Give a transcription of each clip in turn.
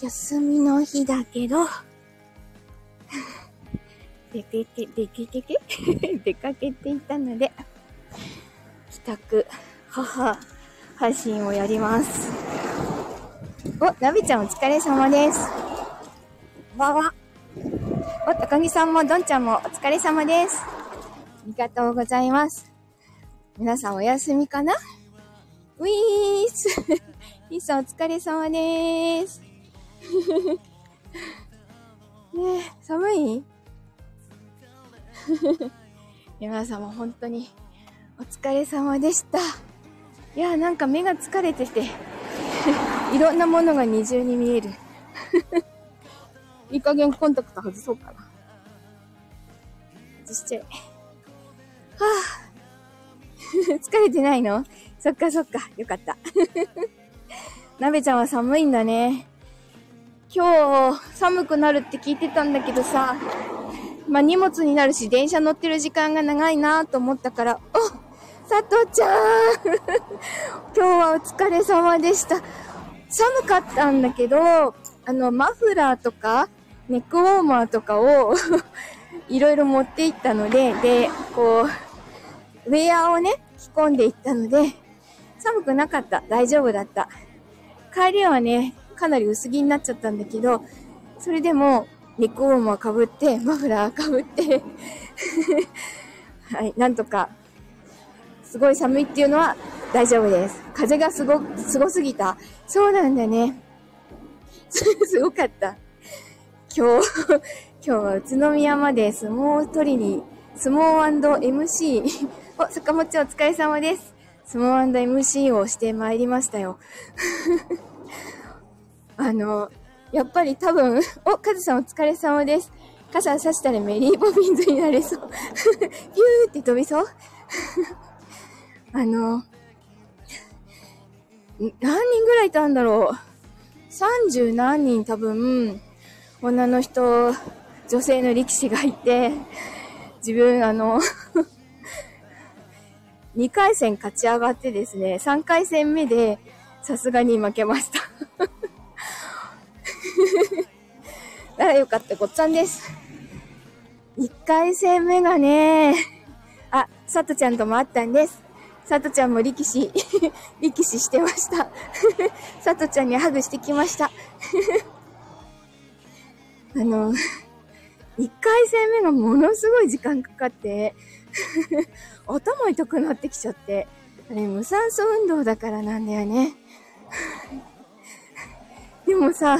休みの日だけど、出かけ、出かけ、出かけていたので、帰宅、母、配信をやります。お、なべちゃんお疲れ様です。わわ。お、高木さんもどんちゃんもお疲れ様です。ありがとうございます。皆さんお休みかな？ウィース リーさんお疲れ様です。ねえ、寒い？皆様本当にお疲れ様でした。いや、なんか目が疲れてて、いろんなものが二重に見える。いい加減コンタクト外そうかな。外しちゃえ。はぁ、疲れてないの？そっかそっか。よかった。なべちゃんは寒いんだね。今日、寒くなるって聞いてたんだけどさ、まあ、荷物になるし、電車乗ってる時間が長いなと思ったから、お佐藤ちゃん 今日はお疲れ様でした。寒かったんだけど、あの、マフラーとか、ネックウォーマーとかを いろいろ持って行ったので、で、こう、ウェアをね、着込んでいったので、寒くなかった。大丈夫だった。帰りはね、かなり薄着になっちゃったんだけど、それでも、ネックウォーマー被って、マフラー被って、はい、なんとか、すごい寒いっていうのは大丈夫です。風がすご、すごすぎた。そうなんだね。すごかった。今日、今日は宇都宮まで相撲を取りに、相撲 &MC、お、坂本ちゃんお疲れ様です。相撲 &MC をしてまいりましたよ。あの、やっぱり多分、お、カズさんお疲れ様です。傘差したらメリーボビンズになれそう。ピューって飛びそう あの、何人ぐらいいたんだろう。30何人多分、女の人、女性の力士がいて、自分あの、2回戦勝ち上がってですね、3回戦目でさすがに負けました。らよかった、ごっつぁんです。1回戦目がね、あ、さとちゃんともあったんです。さとちゃんも力士、力士してました。さとちゃんにハグしてきました。あの、1回戦目がものすごい時間かかって、頭痛くなってきちゃって、あれ無酸素運動だからなんだよね。でもさ、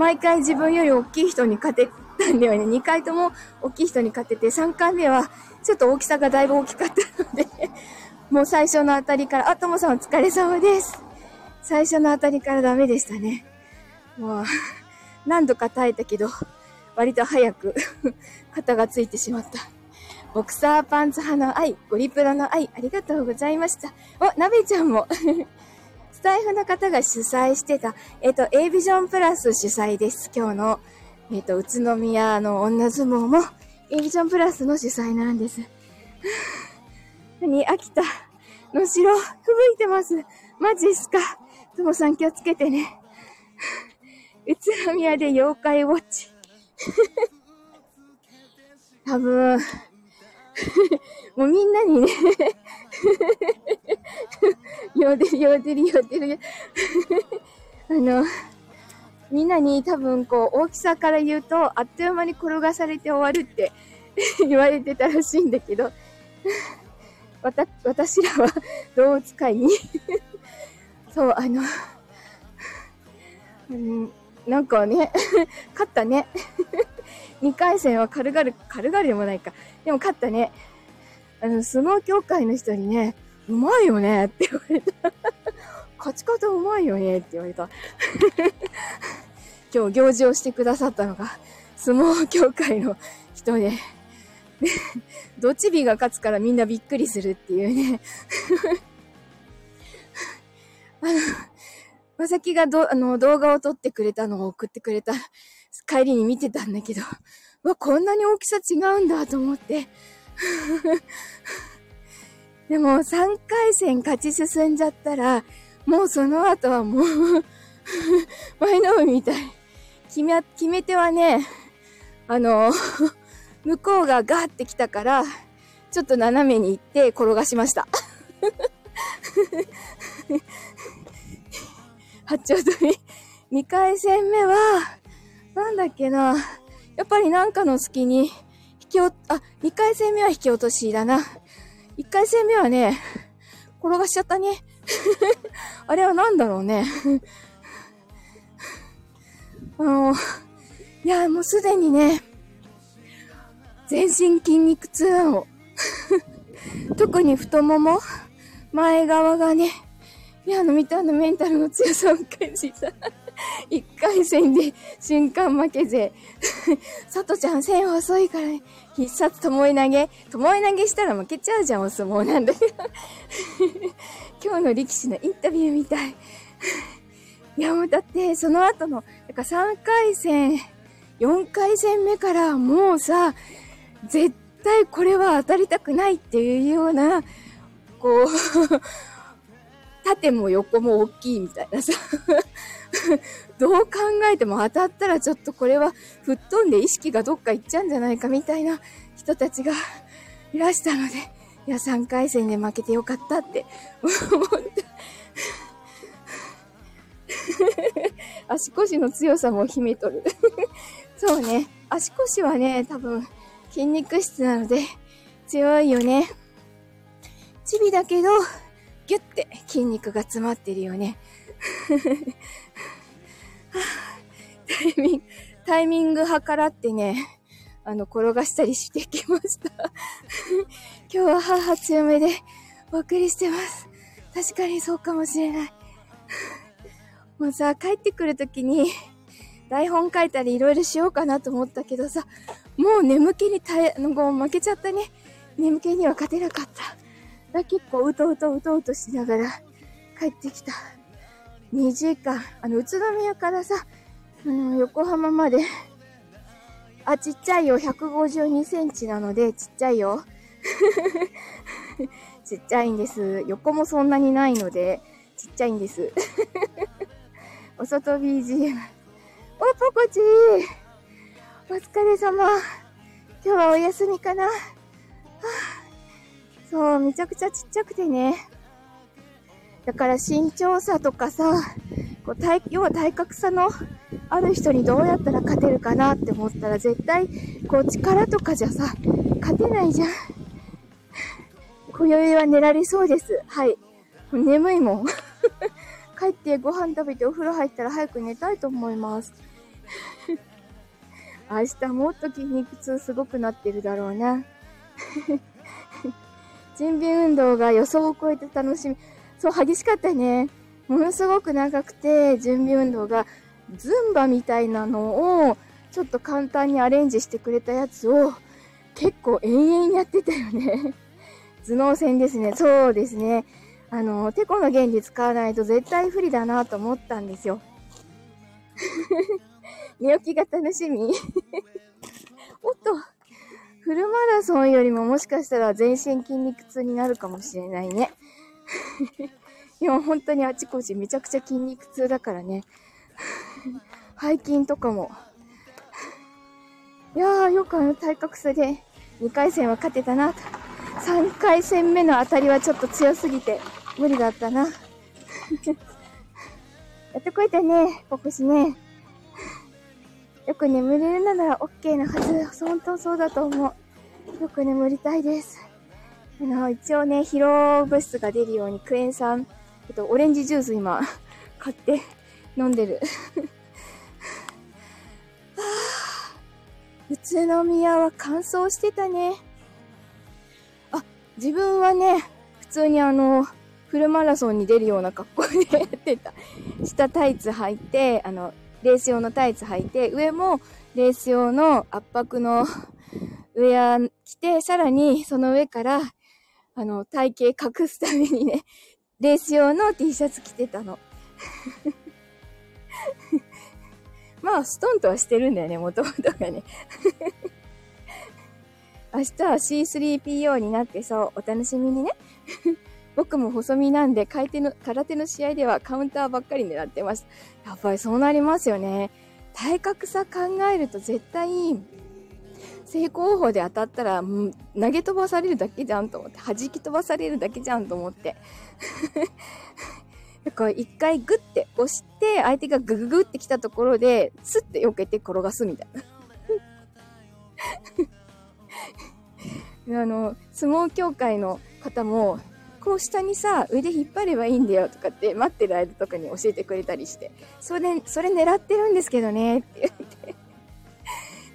毎回自分より大きい人に勝てたんだよね。2回とも大きい人に勝てて、3回目はちょっと大きさがだいぶ大きかったので、もう最初のあたりから、あ、ともさんお疲れ様です。最初のあたりからダメでしたね。もう、何度か耐えたけど、割と早く 肩がついてしまった。ボクサーパンツ派の愛、ゴリプロの愛、ありがとうございました。お、なべちゃんも。スタイフの方が主催してた、えっ、と、A ビジョンプラス主催です。今日の、えっ、と、宇都宮の女相撲も、A ビジョンプラスの主催なんです。何秋田の城、吹雪いてます。マジっすか。ともさん気をつけてね。宇都宮で妖怪ウォッチ。多分、もうみんなにね、よでるよでるよでる。あの、みんなに多分こう大きさから言うと、あっという間に転がされて終わるって 言われてたらしいんだけど、わた、私らは動物界に？そう、あの、うん、なんかね、勝ったね。2回戦は軽々、軽々でもないか。でも勝ったね。あの、相撲協会の人にね、うまいよねって言われた。勝ち方うまいよねって言われた。今日行事をしてくださったのが、相撲協会の人で、で、どっちびが勝つからみんなびっくりするっていうね。あの、まさきがど、あの、動画を撮ってくれたのを送ってくれた帰りに見てたんだけど、わ、こんなに大きさ違うんだと思って。でも3回戦勝ち進んじゃったら、もうその後はもう 前の海みたい。決め、決め手はね、あの、向こうがガーって来たから、ちょっと斜めに行って転がしました。八丁飛び。2回戦目は、なんだっけな。やっぱりなんかの隙に、き落、あ、2回戦目は引き落としだな。1回戦目はね、転がしちゃったね。あれは何だろうね。あの、いや、もうすでにね、全身筋肉痛なの。特に太もも、前側がね、いや、あの、見たあのメンタルの強さを感じた。一回戦で瞬間負けぜ。さとちゃん線細いからね。必殺ともえ投げ。ともえ投げしたら負けちゃうじゃん、お相撲なんだけど。今日の力士のインタビューみたい。いや、もうだって、その後の、だから3回戦、4回戦目からもうさ、絶対これは当たりたくないっていうような、こう縦も横も大きいみたいなさ どう考えても当たったらちょっとこれは吹っ飛んで意識がどっか行っちゃうんじゃないかみたいな人たちがいらしたので、いや、3回戦で負けてよかったって思った。足腰の強さも秘めとるそうね。足腰はね、多分筋肉質なので強いよね。チビだけど、ギュッて筋肉が詰まってるよね。タイミング、タイミング計らってね、あの、転がしたりしてきました今日は母強めでお送りしてます。確かにそうかもしれないもうさ、帰ってくるときに、台本書いたりいろいろしようかなと思ったけどさ、もう眠気に耐え、の負けちゃったね。眠気には勝てなかった。だ結構うとうとうとうとしながら帰ってきた。2時間、あの、宇都宮からさ、うん、横浜まで、あ、ちっちゃいよ。152センチなので、ちっちゃいよ。ちっちゃいんです。横もそんなにないので、ちっちゃいんです。お外 BGM。お、ポコチーお疲れ様。今日はお休みかな、そう、めちゃくちゃちっちゃくてね。だから身長差とかさ、こう体、要は体格差のある人にどうやったら勝てるかなって思ったら絶対、こう力とかじゃさ、勝てないじゃん。今宵は寝られそうです。はい。眠いもん。帰ってご飯食べてお風呂入ったら早く寝たいと思います。明日もっと筋肉痛すごくなってるだろうな。準備運動が予想を超えて楽しみ。そう、激しかったね。ものすごく長くて、準備運動が、ズンバみたいなのを、ちょっと簡単にアレンジしてくれたやつを、結構延々やってたよね。頭脳戦ですね。そうですね。あの、テコの原理使わないと絶対不利だなと思ったんですよ。寝起きが楽しみ おっと。フルマラソンよりももしかしたら全身筋肉痛になるかもしれないね。いや、本当にあちこちめちゃくちゃ筋肉痛だからね。背筋とかも。いやー、よくあの体格差で2回戦は勝てたな。3回戦目の当たりはちょっと強すぎて無理だったな。やってこいたね、ここしね。よく眠れるなら OK なはず。本当そうだと思う。よく眠りたいです。あの、一応ね、疲労物質が出るようにクエン酸、えっと、オレンジジュース今、買って飲んでる。宇都宮は乾燥してたね。あ、自分はね、普通にあの、フルマラソンに出るような格好でやってた。下タイツ履いて、あの、レース用のタイツ履いて、上もレース用の圧迫のウェア着て、さらにその上から、あの、体型隠すためにね、レース用の T シャツ着てたの。まあ、ストンとはしてるんだよね、もともとがね。明日は C3PO になってそう、お楽しみにね。僕も細身なんで、空手の、空手の試合ではカウンターばっかり狙ってました。やっぱりそうなりますよね。体格差考えると絶対、正攻法で当たったら、投げ飛ばされるだけじゃんと思って、弾き飛ばされるだけじゃんと思って。だから一回グッて押して、相手がグググってきたところで、スッて避けて転がすみたいな。あの、相撲協会の方も、こう下にさ、腕引っ張ればいいんだよとかって待ってる間とかに教えてくれたりして、それ、それ狙ってるんですけどね、って言って。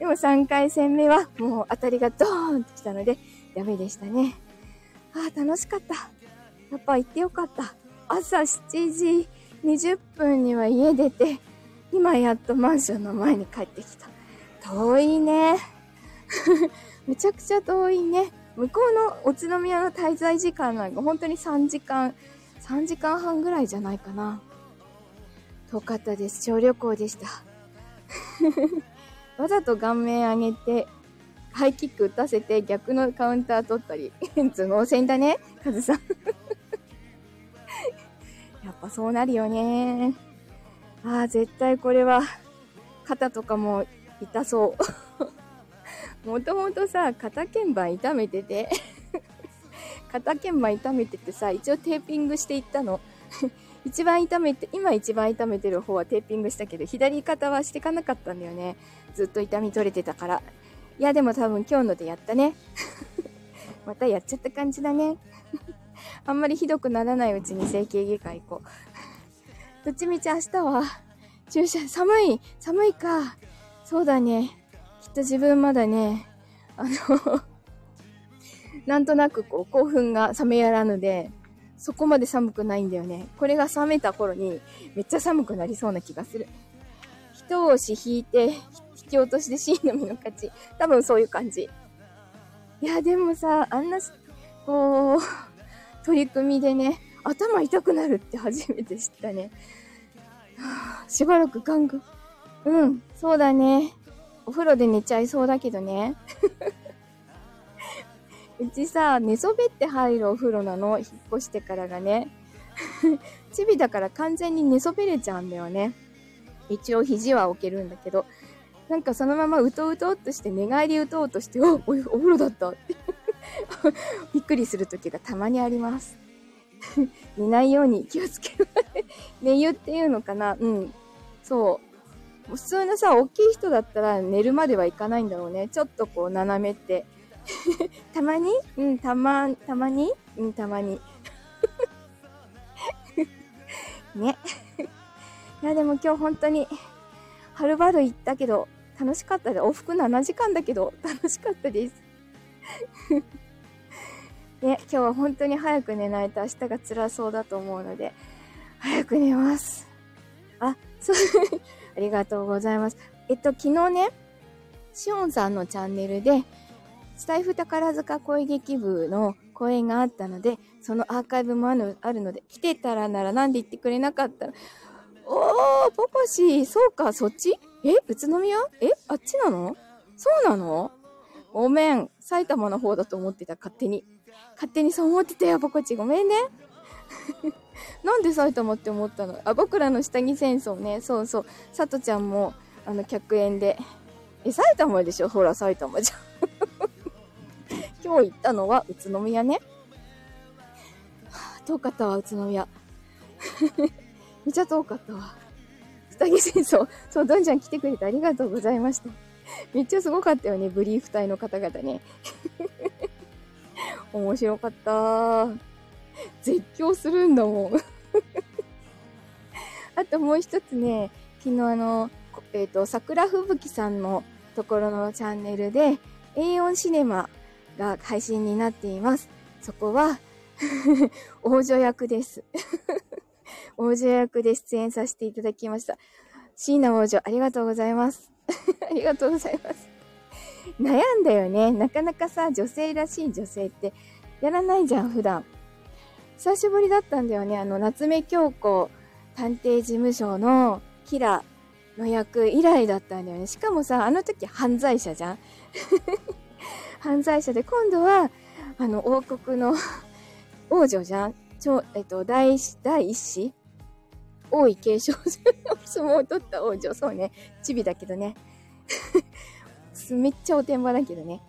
でも3回戦目はもう当たりがドーンと来たので、ダメでしたね。ああ、楽しかった。やっぱ行ってよかった。朝7時20分には家出て、今やっとマンションの前に帰ってきた。遠いね。めちゃくちゃ遠いね。向こうの宇都宮の滞在時間なんか本当に3時間、3時間半ぐらいじゃないかな。遠かったです。小旅行でした。わざと顔面上げて、ハイキック打たせて逆のカウンター取ったり、頭脳戦だね、カズさん。やっぱそうなるよね。ああ、絶対これは、肩とかも痛そう。もともとさ、肩鍵盤痛めてて 肩鍵盤痛めててさ、一応テーピングしていったの。一番痛めて、今一番痛めてる方はテーピングしたけど、左肩はしてかなかったんだよね。ずっと痛み取れてたから。いや、でも多分今日のでやったね。またやっちゃった感じだね。あんまりひどくならないうちに整形外科行こう。どっちみち明日は、注射、寒い寒いか。そうだね。きっと自分まだね、あの なんとなくこう興奮が冷めやらぬで、そこまで寒くないんだよね。これが冷めた頃にめっちゃ寒くなりそうな気がする。一押し引いて、引き落としで C のみの勝ち。多分そういう感じ。いや、でもさ、あんな、こう、取り組みでね、頭痛くなるって初めて知ったね。しばらくガング。うん、そうだね。お風呂で寝ちゃいそうだけどね。うちさ、寝そべって入るお風呂なの。引っ越してからがね。チビだから完全に寝そべれちゃうんだよね。一応肘は置けるんだけど。なんかそのままうとうとっとして寝返り打とうとして、おお風呂だったって びっくりする時がたまにあります。寝ないように気をつける。寝湯っていうのかなうん。そう。普通のさ、大きい人だったら寝るまではいかないんだろうね。ちょっとこう斜めって たまに？うん、たま、たまに？うん、たまに。ね。いや、でも今日本当に、はるばる行ったけど、楽しかったで、往復7時間だけど、楽しかったです。ね、今日は本当に早く寝ないと明日が辛そうだと思うので、早く寝ます。あ、そう、ありがとうございます。えっと、昨日ね、しおんさんのチャンネルで、スタイフ宝塚声劇部の公演があったので、そのアーカイブもあるあるので、来てたらならなんで言ってくれなかったおー、ポポシー、そうか、そっち？え宇都宮？えあっちなの？そうなの？ごめん。埼玉の方だと思ってた、勝手に。勝手にそう思ってたよ、ポコチ。ごめんね。なんで埼玉って思ったの？あ、僕らの下着戦争ね。そうそう。さとちゃんも、あの、客演で。え、埼玉でしょ？ほら、埼玉じゃん。今日行ったのは宇都宮ね。遠かったわ、宇都宮。めっちゃ遠かったわ。下着戦争。そう、どんちゃん来てくれてありがとうございました。めっちゃすごかったよね、ブリーフ隊の方々ね。面白かった。絶叫するんだもん。あともう一つね、昨日あの、えっ、ー、と、桜吹雪さんのところのチャンネルで、A4 シネマが配信になっています。そこは 王女役です。王女役で出演させていただきました。椎名王女、ありがとうございます。ありがとうございます。悩んだよね。なかなかさ、女性らしい女性ってやらないじゃん、普段。久しぶりだったんだよね。あの、夏目京子探偵事務所のキラの役以来だったんだよね。しかもさ、あの時犯罪者じゃん犯罪者で、今度は、あの、王国の 王女じゃん超、えっと、第一、第一子王位継承の相撲を取った王女。そうね。チビだけどね。めっちゃおてんばだけどね。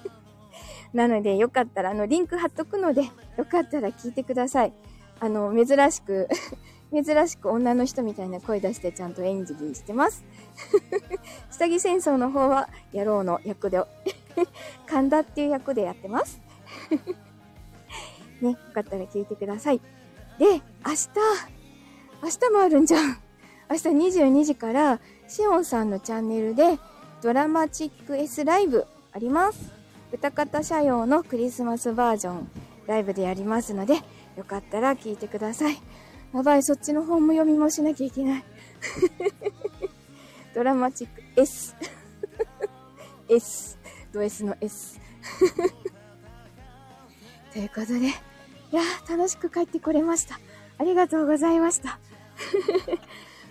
なので、よかったら、あの、リンク貼っとくので、よかったら聞いてください。あの、珍しく 珍しく女の人みたいな声出してちゃんと演技してます。下着戦争の方は、野郎の役で、神田っていう役でやってます。ね、よかったら聞いてください。で、明日、明日もあるんじゃん。明日22時から、しおんさんのチャンネルで、ドラマチック S ライブあります。歌方社用のクリスマスバージョンライブでやりますので、よかったら聞いてください。やばい、そっちの本も読みもしなきゃいけない。ドラマチック S。S。ド S の S。ということで、いや、楽しく帰ってこれました。ありがとうございました。は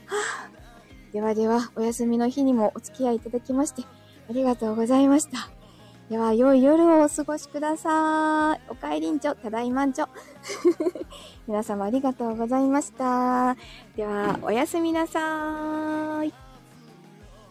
あ、ではでは、お休みの日にもお付き合いいただきまして、ありがとうございました。では、良い夜をお過ごしください。お帰りんちょ、ただいまんちょ。皆様ありがとうございました。では、おやすみなさーい。